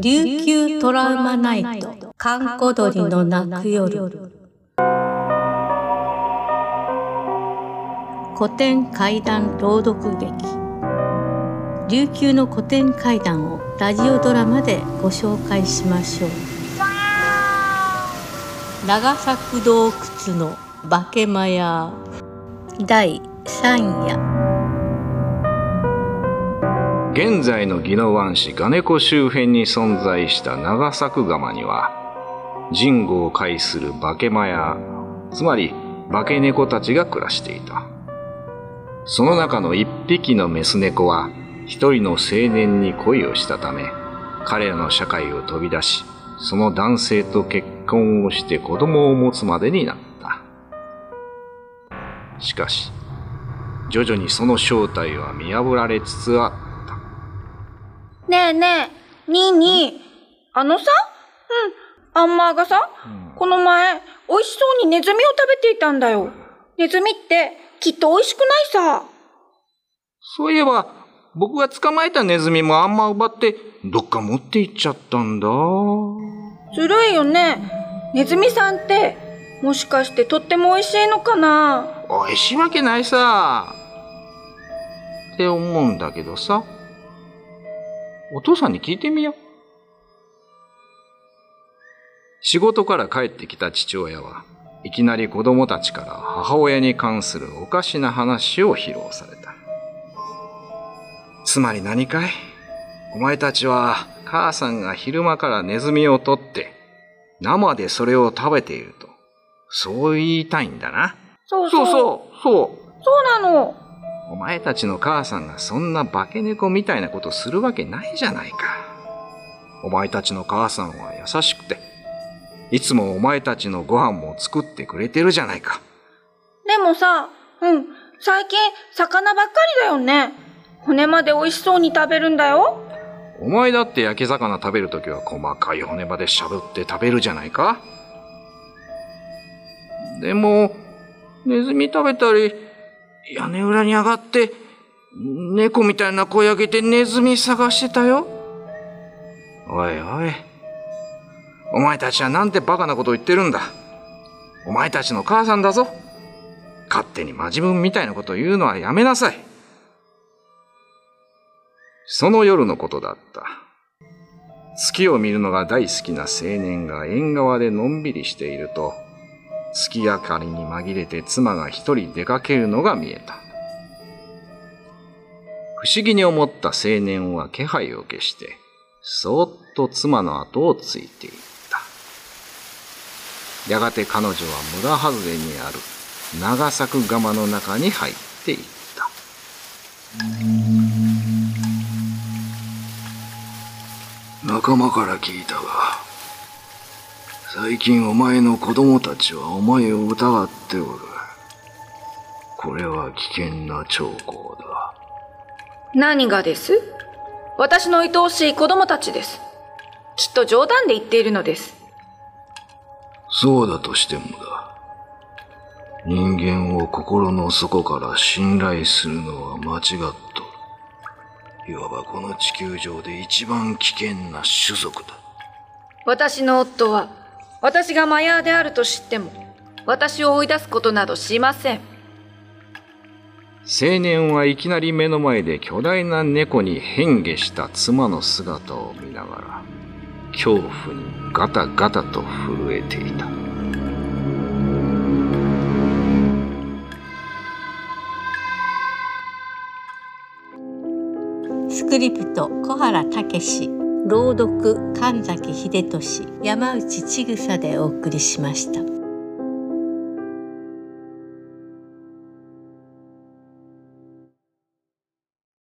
琉球トラウマナイト閑古鳥の泣く夜。古典怪談朗読劇。琉球の古典怪談をラジオドラマでご紹介しましょう。長作洞窟の化け間屋第3夜現在の宜野湾市金子周辺に存在した長作釜には人語を介する化け間やつまり化け猫たちが暮らしていた。その中の一匹のメス猫は一人の青年に恋をしたため彼らの社会を飛び出しその男性と結婚をして子供を持つまでになった。しかし徐々にその正体は見破られつつあったねえねえ、にーにー、あのさ、うん、アンマーがさ、うん、この前、美味しそうにネズミを食べていたんだよ。ネズミってきっと美味しくないさ。そういえば、僕が捕まえたネズミもあんま奪って、どっか持って行っちゃったんだ。ずるいよね。ネズミさんって、もしかしてとっても美味しいのかな？美味しいわけないさ。って思うんだけどさ。お父さんに聞いてみよう。仕事から帰ってきた父親はいきなり子供たちから母親に関するおかしな話を披露された。つまり何かい？お前たちは母さんが昼間からネズミを取って生でそれを食べていると。そう言いたいんだな。そうそう。そうそう。そうなの。お前たちの母さんがそんな化け猫みたいなことするわけないじゃないか。お前たちの母さんは優しくて、いつもお前たちのご飯も作ってくれてるじゃないか。でもさ、うん、最近魚ばっかりだよね。骨まで美味しそうに食べるんだよ。お前だって焼き魚食べるときは細かい骨までしゃぶって食べるじゃないか。でも、ネズミ食べたり、屋根裏に上がって、猫みたいな声上げてネズミ探してたよ。おいおい。お前たちはなんてバカなこと言ってるんだ。お前たちの母さんだぞ。勝手に真面目みたいなこと言うのはやめなさい。その夜のことだった。月を見るのが大好きな青年が縁側でのんびりしていると、月明かりに紛れて妻が一人出かけるのが見えた。不思議に思った青年は気配を消して、そーっと妻の後をついていった。やがて彼女は村外れにある長作釜の中に入っていった。仲間から聞いたが、最近お前の子供たちはお前を疑っておる。これは危険な兆候だ。何がです？私の愛おしい子供たちです。きっと冗談で言っているのです。そうだとしてもだ。人間を心の底から信頼するのは間違っとる。いわばこの地球上で一番危険な種族だ。私の夫は私がマヤーであると知っても私を追い出すことなどしません。青年はいきなり目の前で巨大な猫に変化した妻の姿を見ながら恐怖にガタガタと震えていた。スクリプト小原武史朗読神崎秀俊山内千草でお送りしました。